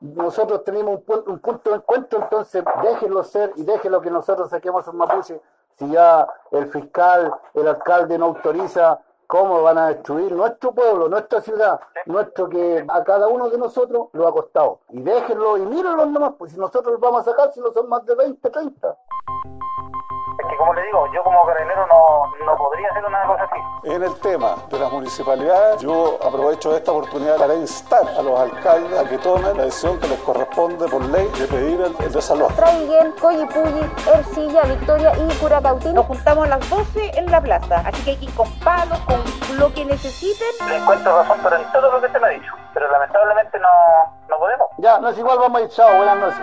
nosotros tenemos un, punto de encuentro, entonces déjenlo ser y déjenlo que nosotros saquemos un mapuche. Si ya el fiscal, el alcalde no autoriza, ¿cómo van a destruir nuestro pueblo, nuestra ciudad, nuestro que a cada uno de nosotros lo ha costado? Y déjenlo y mírenlo nomás, pues si nosotros los vamos a sacar, si no son más de 20, 30 que como le digo, yo como carabinero no, no podría hacer una cosa así. En el tema de las municipalidades, yo aprovecho esta oportunidad para instar a los alcaldes a que tomen la decisión que les corresponde por ley de pedir el, el desalojo. Traiguén, Coyipulli, Ercilla, Victoria y Curacautín. Nos juntamos a las 12 en la plaza, así que hay que ir con palos, con lo que necesiten. Le encuentro razón en todo lo que se me ha dicho, pero lamentablemente no, no podemos. Ya, no es igual, vamos a ir, chao, buenas noches.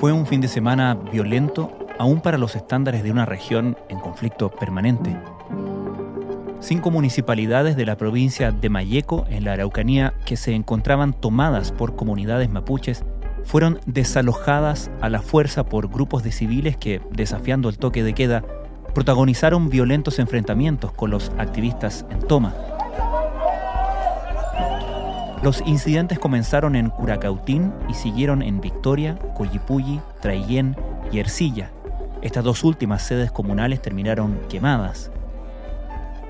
Fue un fin de semana violento, aún para los estándares de una región en conflicto permanente. Cinco municipalidades de la provincia de Mayeco, en la Araucanía, que se encontraban tomadas por comunidades mapuches, fueron desalojadas a la fuerza por grupos de civiles que, desafiando el toque de queda, protagonizaron violentos enfrentamientos con los activistas en toma. Los incidentes comenzaron en Curacautín y siguieron en Victoria, Coyipulli, Traillén y Ercilla. Estas dos últimas sedes comunales terminaron quemadas.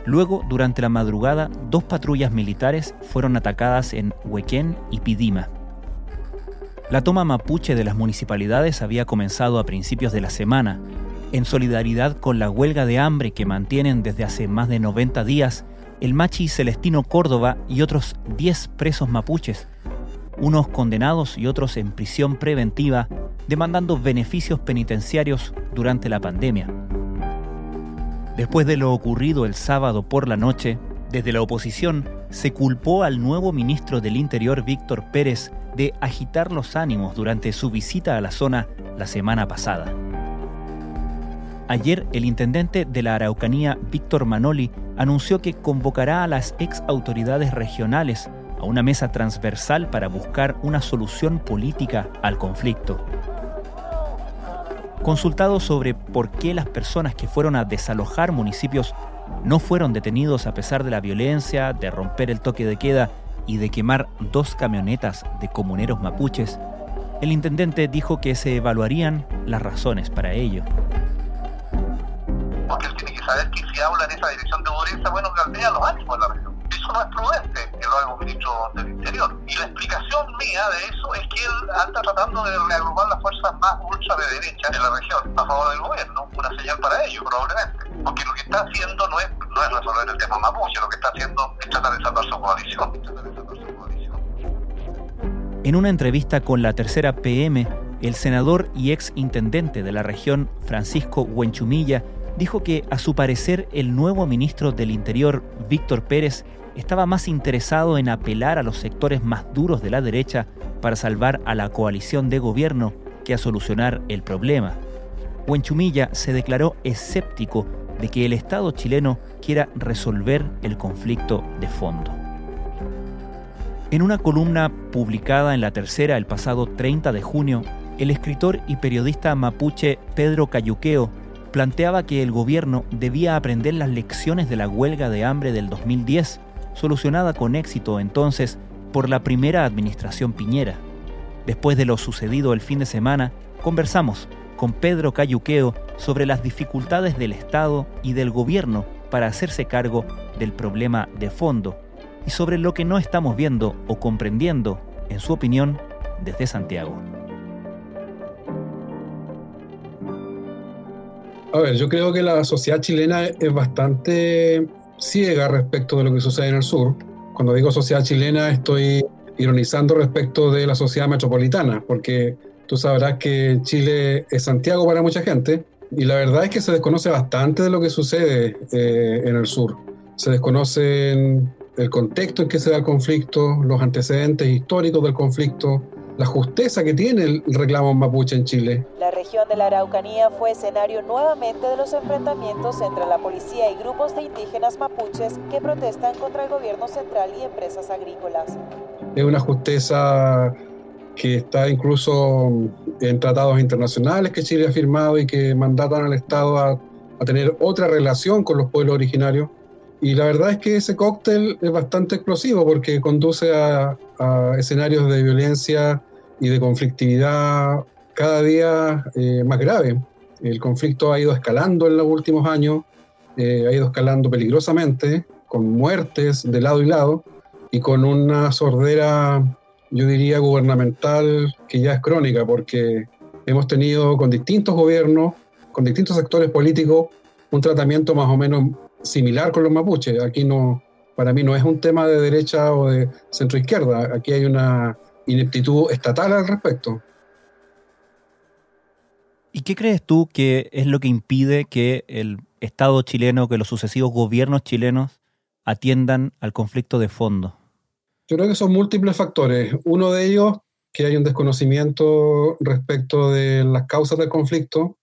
Luego, durante la madrugada, dos patrullas militares fueron atacadas en Huequén y Pidima. La toma mapuche de las municipalidades había comenzado a principios de la semana, en solidaridad con la huelga de hambre que mantienen desde hace más de 90 días el machi Celestino Córdoba y otros 10 presos mapuches, unos condenados y otros en prisión preventiva, demandando beneficios penitenciarios durante la pandemia. Después de lo ocurrido el sábado por la noche, desde la oposición se culpó al nuevo ministro del Interior Víctor Pérez de agitar los ánimos durante su visita a la zona la semana pasada. Ayer el intendente de la Araucanía, Víctor Manoli, anunció que convocará a las ex autoridades regionales a una mesa transversal para buscar una solución política al conflicto. Consultado sobre por qué las personas que fueron a desalojar municipios no fueron detenidos a pesar de la violencia, de romper el toque de queda y de quemar dos camionetas de comuneros mapuches, el intendente dijo que se evaluarían las razones para ello. Porque él tiene que saber que si habla en esa dirección de dureza, bueno, caldea los ánimos de la región. Eso no es prudente que lo haga un ministro del Interior. Y la explicación mía de eso es que él anda tratando de reagrupar las fuerzas más ultra de derecha en la región a favor del gobierno. Una señal para ello, probablemente. Porque lo que está haciendo no es, no es resolver el tema mapuche, lo que está haciendo es de. Tratar de salvar su coalición. En una entrevista con la tercera PM, el senador y ex intendente de la región, Francisco Huenchumilla, dijo que, a su parecer, el nuevo ministro del Interior, Víctor Pérez, estaba más interesado en apelar a los sectores más duros de la derecha para salvar a la coalición de gobierno que a solucionar el problema. Huenchumilla se declaró escéptico de que el Estado chileno quiera resolver el conflicto de fondo. En una columna publicada en La Tercera el pasado 30 de junio, el escritor y periodista mapuche Pedro Cayuqueo planteaba que el gobierno debía aprender las lecciones de la huelga de hambre del 2010 solucionada con éxito entonces por la primera administración Piñera. Después de lo sucedido el fin de semana, conversamos con Pedro Cayuqueo sobre las dificultades del Estado y del gobierno para hacerse cargo del problema de fondo y sobre lo que no estamos viendo o comprendiendo, en su opinión, desde Santiago. A ver, yo creo que la sociedad chilena es bastante ciega respecto de lo que sucede en el sur. Cuando digo sociedad chilena estoy ironizando respecto de la sociedad metropolitana, porque tú sabrás que Chile es Santiago para mucha gente y la verdad es que se desconoce bastante de lo que sucede eh, en el sur. Se desconoce el contexto en que se da el conflicto, los antecedentes históricos del conflicto, la justeza que tiene el reclamo mapuche en Chile. La región de la Araucanía fue escenario nuevamente de los enfrentamientos entre la policía y grupos de indígenas mapuches que protestan contra el gobierno central y empresas agrícolas. Es una justeza que está incluso en tratados internacionales que Chile ha firmado y que mandatan al Estado a, a tener otra relación con los pueblos originarios. Y la verdad es que ese cóctel es bastante explosivo porque conduce a, escenarios de violencia y de conflictividad cada día eh, más grave. El conflicto ha ido escalando en los últimos años, eh, ha ido escalando peligrosamente, con muertes de lado y lado, y con una sordera, yo diría, gubernamental que ya es crónica, porque hemos tenido con distintos gobiernos, con distintos sectores políticos, un tratamiento más o menos similar con los mapuches. Aquí no, para mí no es un tema de derecha o de centro izquierda. Aquí hay una ineptitud estatal al respecto. ¿Y qué crees tú que es lo que impide que el Estado chileno, que los sucesivos gobiernos chilenos atiendan al conflicto de fondo? Yo creo que son múltiples factores. Uno de ellos, que hay un desconocimiento respecto de las causas del conflicto.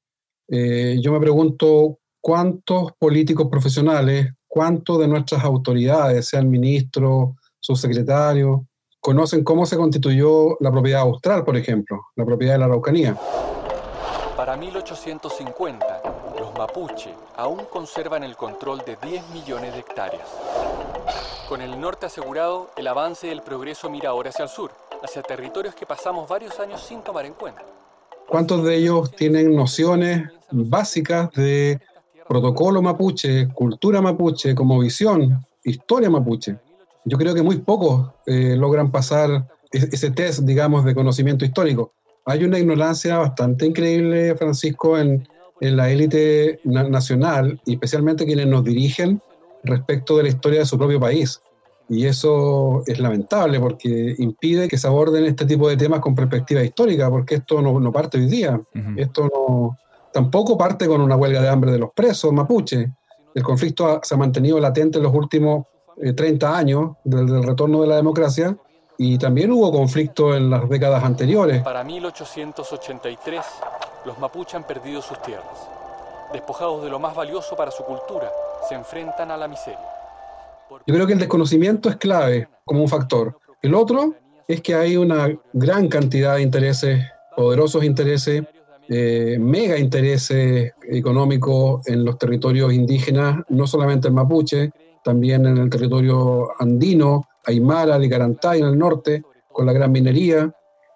Eh, yo me pregunto cuántos políticos profesionales, cuántos de nuestras autoridades, sean ministros, subsecretarios, conocen cómo se constituyó la propiedad austral, por ejemplo, la propiedad de la Araucanía. Para 1850, los mapuche aún conservan el control de 10 millones de hectáreas. Con el norte asegurado, el avance del progreso mira ahora hacia el sur, hacia territorios que pasamos varios años sin tomar en cuenta. ¿Cuántos de ellos tienen nociones básicas de protocolo mapuche, cultura mapuche, como visión, historia mapuche. Yo creo que muy pocos eh, logran pasar ese test, digamos, de conocimiento histórico. Hay una ignorancia bastante increíble, Francisco, en, en la élite nacional y especialmente quienes nos dirigen respecto de la historia de su propio país. Y eso es lamentable porque impide que se aborden este tipo de temas con perspectiva histórica, porque esto no, no parte hoy día. Esto no, tampoco parte con una huelga de hambre de los presos mapuche. El conflicto se ha mantenido latente en los últimos 30 eh, años desde el retorno de la democracia y también hubo conflicto en las décadas anteriores. Para 1883, los mapuches han perdido sus tierras. Despojados de lo más valioso para su cultura, se enfrentan a la miseria. Yo creo que el desconocimiento es clave como un factor. El otro es que hay una gran cantidad de intereses, poderosos intereses, eh, mega intereses económicos en los territorios indígenas, no solamente en Mapuche, también en el territorio andino, Aymara, Licarantay en el norte, con la gran minería,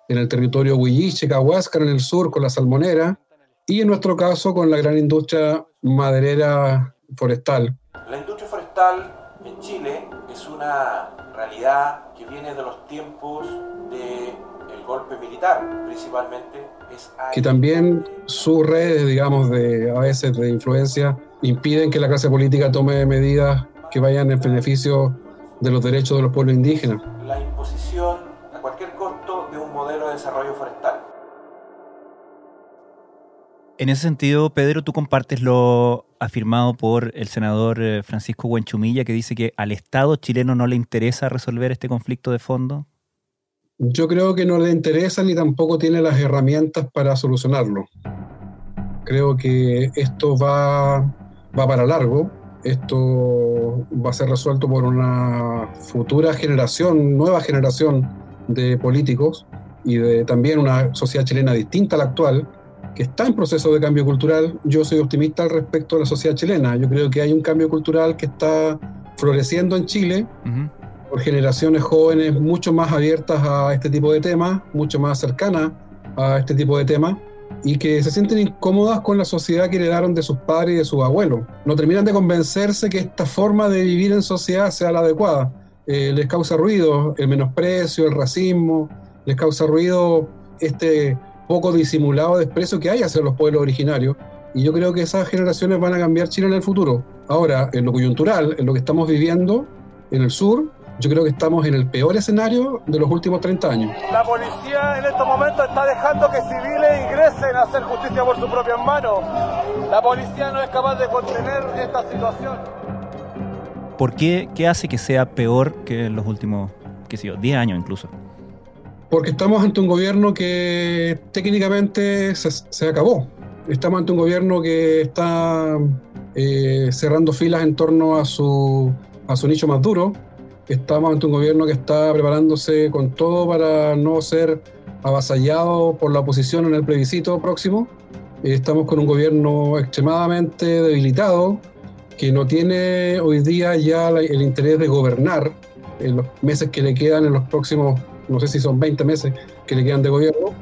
en el territorio Huilliche, Cahuáscar en el sur, con la salmonera, y en nuestro caso con la gran industria maderera forestal. La industria forestal en Chile es una realidad que viene de los tiempos del golpe militar, principalmente que también sus redes, digamos, de, a veces de influencia, impiden que la clase política tome medidas que vayan en beneficio de los derechos de los pueblos indígenas. La imposición a cualquier costo de un modelo de desarrollo forestal. En ese sentido, Pedro, tú compartes lo afirmado por el senador eh, Francisco Huenchumilla, que dice que al Estado chileno no le interesa resolver este conflicto de fondo. Yo creo que no le interesa ni tampoco tiene las herramientas para solucionarlo. Creo que esto va, va para largo. Esto va a ser resuelto por una futura generación, nueva generación de políticos y de también una sociedad chilena distinta a la actual, que está en proceso de cambio cultural. Yo soy optimista al respecto de la sociedad chilena. Yo creo que hay un cambio cultural que está floreciendo en Chile, por generaciones jóvenes mucho más abiertas a este tipo de temas, mucho más cercanas a este tipo de temas, y que se sienten incómodas con la sociedad que heredaron de sus padres y de sus abuelos. No terminan de convencerse que esta forma de vivir en sociedad sea la adecuada. Eh, les causa ruido el menosprecio, el racismo, les causa ruido este poco disimulado desprecio que hay hacia los pueblos originarios. Y yo creo que esas generaciones van a cambiar Chile en el futuro. Ahora, en lo coyuntural, en lo que estamos viviendo en el sur, yo creo que estamos en el peor escenario de los últimos 30 años. La policía en estos momentos está dejando que civiles ingresen a hacer justicia por su propia mano. La policía no es capaz de contener esta situación. ¿Por qué? ¿Qué hace que sea peor que en los últimos, qué sé yo, 10 años incluso? Porque estamos ante un gobierno que técnicamente se, se acabó. Estamos ante un gobierno que está eh, cerrando filas en torno a su, a su nicho más duro. Estamos ante un gobierno que está preparándose con todo para no ser avasallado por la oposición en el plebiscito próximo. Estamos con un gobierno extremadamente debilitado, que no tiene hoy día ya el interés de gobernar en los meses que le quedan, en los próximos, no sé si son 20 meses que le quedan de gobierno,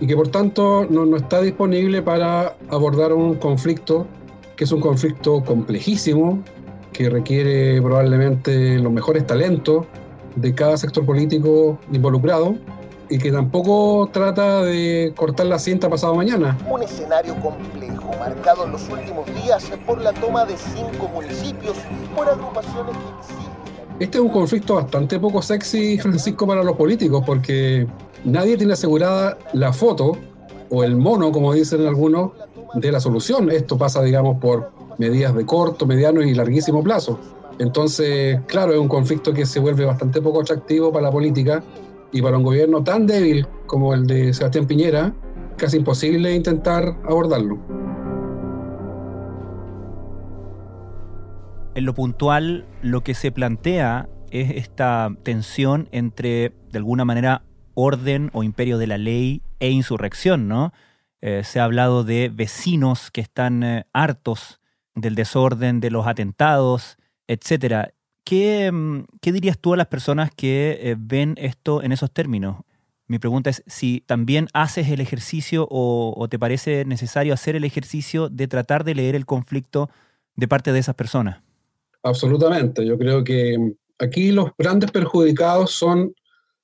y que por tanto no, no está disponible para abordar un conflicto que es un conflicto complejísimo, que requiere probablemente los mejores talentos de cada sector político involucrado y que tampoco trata de cortar la cinta pasado mañana. Un escenario complejo, marcado en los últimos días por la toma de cinco municipios por agrupaciones que existen. Este es un conflicto bastante poco sexy, Francisco, para los políticos, porque nadie tiene asegurada la foto o el mono, como dicen algunos, de la solución. Esto pasa, digamos, por medidas de corto, mediano y larguísimo plazo. Entonces, claro, es un conflicto que se vuelve bastante poco atractivo para la política y para un gobierno tan débil como el de Sebastián Piñera, casi imposible intentar abordarlo. En lo puntual, lo que se plantea es esta tensión entre, de alguna manera, orden o imperio de la ley e insurrección, ¿no? Eh, se ha hablado de vecinos que están eh, hartos del desorden, de los atentados, etc. ¿Qué, mm, ¿Qué, dirías tú a las personas que eh, ven esto en esos términos? Mi pregunta es si también haces el ejercicio o, o, te parece necesario hacer el ejercicio de tratar de leer el conflicto de parte de esas personas. Absolutamente. Yo creo que mm, aquí los grandes perjudicados son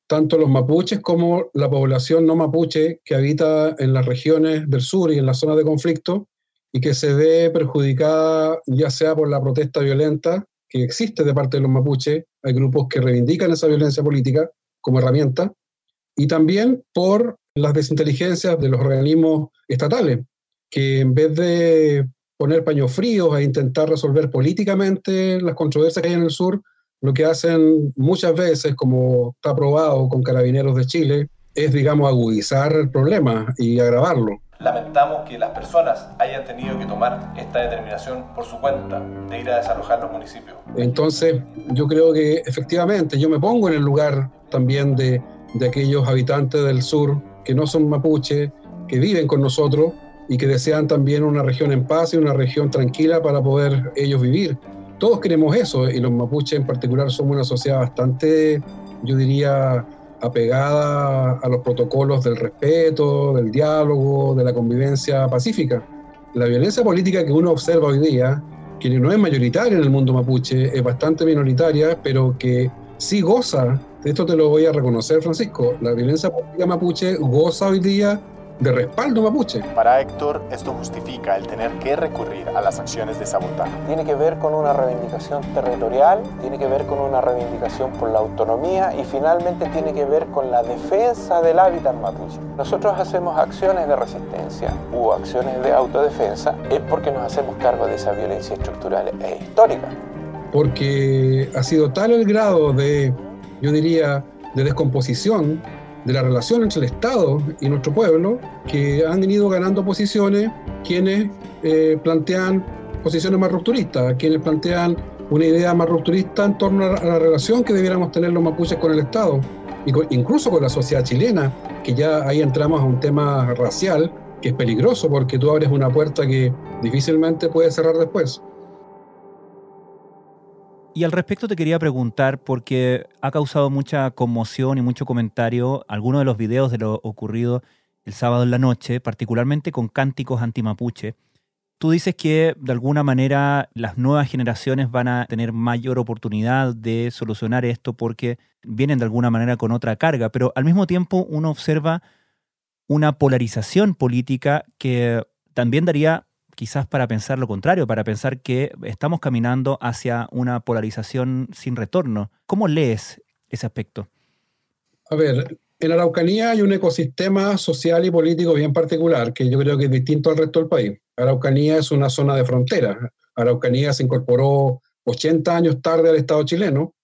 tanto los mapuches como la población no mapuche que habita en las regiones del sur y en las zonas de conflicto y que se ve perjudicada ya sea por la protesta violenta que existe de parte de los mapuches, hay grupos que reivindican esa violencia política como herramienta, y también por las desinteligencias de los organismos estatales, que en vez de poner paños fríos e intentar resolver políticamente las controversias que hay en el sur, lo que hacen muchas veces, como está probado con Carabineros de Chile, es, digamos, agudizar el problema y agravarlo. Lamentamos que las personas hayan tenido que tomar esta determinación por su cuenta de ir a desalojar los municipios. Entonces, yo creo que efectivamente yo me pongo en el lugar también de, de aquellos habitantes del sur que no son mapuche, que viven con nosotros y que desean también una región en paz y una región tranquila para poder ellos vivir todos queremos eso, y los mapuches en particular somos una sociedad bastante, yo diría, apegada a los protocolos del respeto, del diálogo, de la convivencia pacífica. La violencia política que uno observa hoy día, que no es mayoritaria en el mundo mapuche, es bastante minoritaria, pero que sí goza, esto te lo voy a reconocer Francisco, la violencia política mapuche goza hoy día de respaldo mapuche. Para Héctor, esto justifica el tener que recurrir a las acciones de sabotaje. Tiene que ver con una reivindicación territorial, tiene que ver con una reivindicación por la autonomía y finalmente tiene que ver con la defensa del hábitat mapuche. Nosotros hacemos acciones de resistencia u acciones de autodefensa es porque nos hacemos cargo de esa violencia estructural e histórica. Porque ha sido tal el grado de, yo diría, de descomposición de la relación entre el Estado y nuestro pueblo, que han ido ganando posiciones quienes eh, plantean posiciones más rupturistas, quienes plantean una idea más rupturista en torno a la relación que debiéramos tener los mapuches con el Estado, incluso con la sociedad chilena, que ya ahí entramos a un tema racial que es peligroso porque tú abres una puerta que difícilmente puedes cerrar después. Y al respecto te quería preguntar, porque ha causado mucha conmoción y mucho comentario algunos de los videos de lo ocurrido el sábado en la noche, particularmente con cánticos antimapuche. Tú dices que de alguna manera las nuevas generaciones van a tener mayor oportunidad de solucionar esto porque vienen de alguna manera con otra carga, pero al mismo tiempo uno observa una polarización política que también daría quizás para pensar lo contrario, para pensar que estamos caminando hacia una polarización sin retorno. ¿Cómo lees ese aspecto? A ver, en Araucanía hay un ecosistema social y político bien particular que yo creo que es distinto al resto del país. Araucanía es una zona de frontera. Araucanía se incorporó 80 años tarde al Estado chileno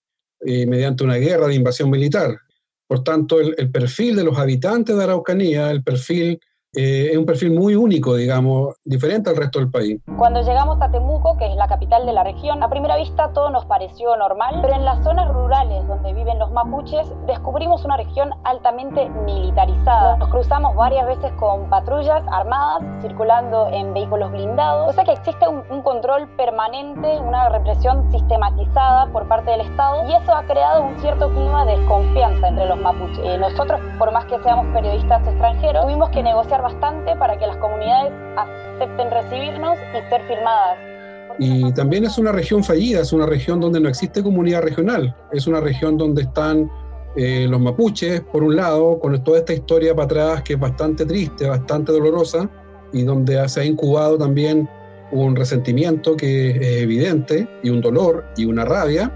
eh, mediante una guerra de invasión militar. Por tanto, el, perfil de los habitantes de Araucanía, el perfil eh, es un perfil muy único, digamos, diferente al resto del país. Cuando llegamos a Temuco, que es la capital de la región, a primera vista todo nos pareció normal, pero en las zonas rurales donde viven los mapuches descubrimos una región altamente militarizada. Nos cruzamos varias veces con patrullas armadas circulando en vehículos blindados, o sea que existe un, control permanente, una represión sistematizada por parte del Estado y eso ha creado un cierto clima de desconfianza entre los mapuches. Eh, nosotros, por más que seamos periodistas extranjeros, tuvimos que negociar bastante para que las comunidades acepten recibirnos y ser firmadas. Y también es una región fallida, es una región donde no existe comunidad regional, es una región donde están eh, los mapuches, por un lado, con toda esta historia para atrás que es bastante triste, bastante dolorosa, y donde se ha incubado también un resentimiento que es evidente, y un dolor y una rabia.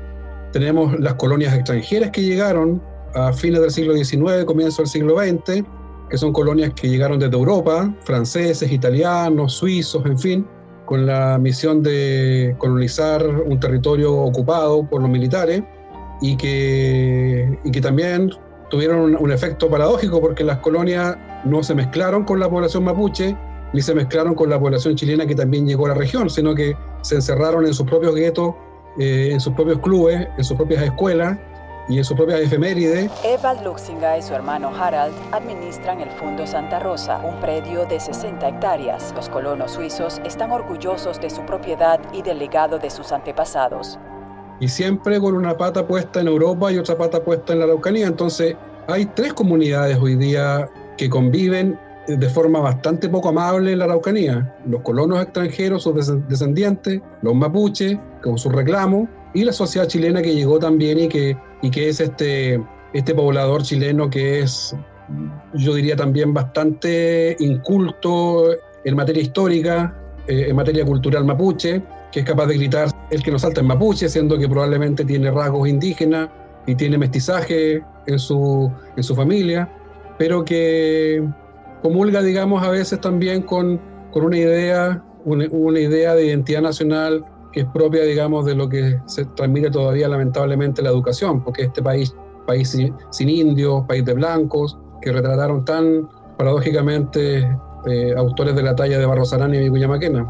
Tenemos las colonias extranjeras que llegaron a fines del siglo XIX, comienzo del siglo XX, que son colonias que llegaron desde Europa, franceses, italianos, suizos, en fin, con la misión de colonizar un territorio ocupado por los militares y que, y que también tuvieron un, efecto paradójico porque las colonias no se mezclaron con la población mapuche ni se mezclaron con la población chilena que también llegó a la región, sino que se encerraron en sus propios guetos, eh, en sus propios clubes, en sus propias escuelas y en su propia efeméride. Evald Luxinga y su hermano Harald administran el Fondo Santa Rosa, un predio de 60 hectáreas. Los colonos suizos están orgullosos de su propiedad y del legado de sus antepasados. Y siempre con una pata puesta en Europa y otra pata puesta en la Araucanía. Entonces, hay tres comunidades hoy día que conviven de forma bastante poco amable en la Araucanía. Los colonos extranjeros, sus descendientes, los mapuches, con su reclamo, y la sociedad chilena que llegó también y que y que es este, este poblador chileno que es, yo diría también bastante inculto en materia histórica, eh, en materia cultural mapuche, que es capaz de gritar el que nos salta en mapuche, siendo que probablemente tiene rasgos indígenas y tiene mestizaje en su, en su familia, pero que comulga, digamos, a veces también con, con una idea, una, una idea de identidad nacional que es propia, digamos, de lo que se transmite todavía lamentablemente la educación, porque este país, país sin, indios, país de blancos, que retrataron tan paradójicamente eh, autores de la talla de Barros y Vicuña Maquena.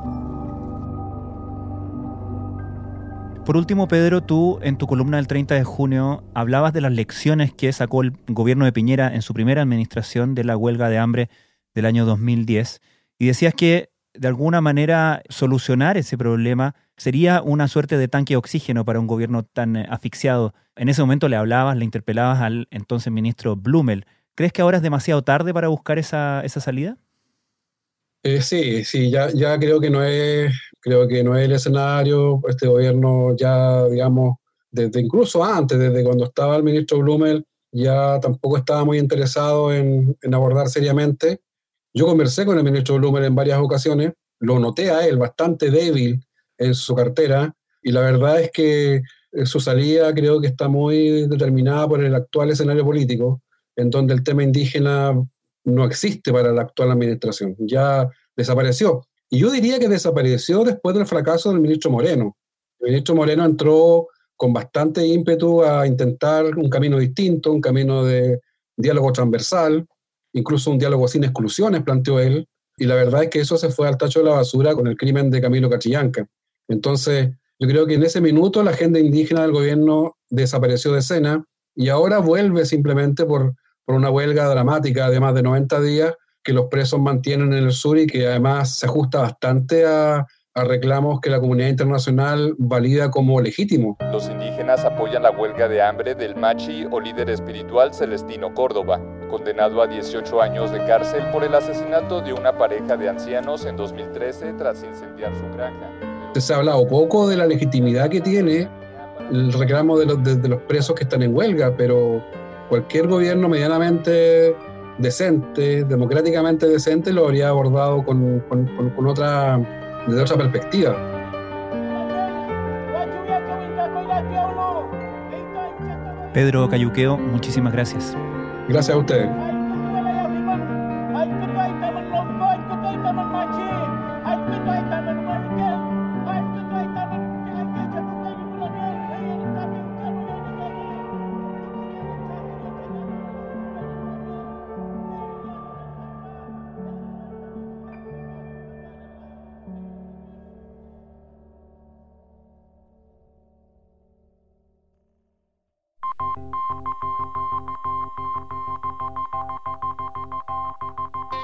Por último, Pedro, tú en tu columna del 30 de junio hablabas de las lecciones que sacó el gobierno de Piñera en su primera administración de la huelga de hambre del año 2010 y decías que de alguna manera solucionar ese problema sería una suerte de tanque de oxígeno para un gobierno tan eh, asfixiado. En ese momento le hablabas, le interpelabas al entonces ministro Blumel. ¿Crees que ahora es demasiado tarde para buscar esa, esa salida? Eh, sí, sí, ya, ya creo que no es, creo que no es el escenario. Este gobierno ya, digamos, desde incluso antes, desde cuando estaba el ministro Blumel, ya tampoco estaba muy interesado en, en abordar seriamente. Yo conversé con el ministro Blumel en varias ocasiones, lo noté a él bastante débil en su cartera y la verdad es que eh, su salida creo que está muy determinada por el actual escenario político, en donde el tema indígena no existe para la actual administración, ya desapareció. Y yo diría que desapareció después del fracaso del ministro Moreno. El ministro Moreno entró con bastante ímpetu a intentar un camino distinto, un camino de diálogo transversal, incluso un diálogo sin exclusiones, planteó él, y la verdad es que eso se fue al tacho de la basura con el crimen de Camilo Cachillanca. Entonces, yo creo que en ese minuto la agenda indígena del gobierno desapareció de escena y ahora vuelve simplemente por, por una huelga dramática de más de 90 días que los presos mantienen en el sur y que además se ajusta bastante a, a reclamos que la comunidad internacional valida como legítimo. Los indígenas apoyan la huelga de hambre del machi o líder espiritual Celestino Córdoba, condenado a 18 años de cárcel por el asesinato de una pareja de ancianos en 2013 tras incendiar su granja. Se ha hablado poco de la legitimidad que tiene el reclamo de los, de, los presos que están en huelga, pero cualquier gobierno medianamente decente, democráticamente decente, lo habría abordado con, con, con otra desde otra perspectiva. Pedro Cayuqueo, muchísimas gracias. Gracias a ustedes.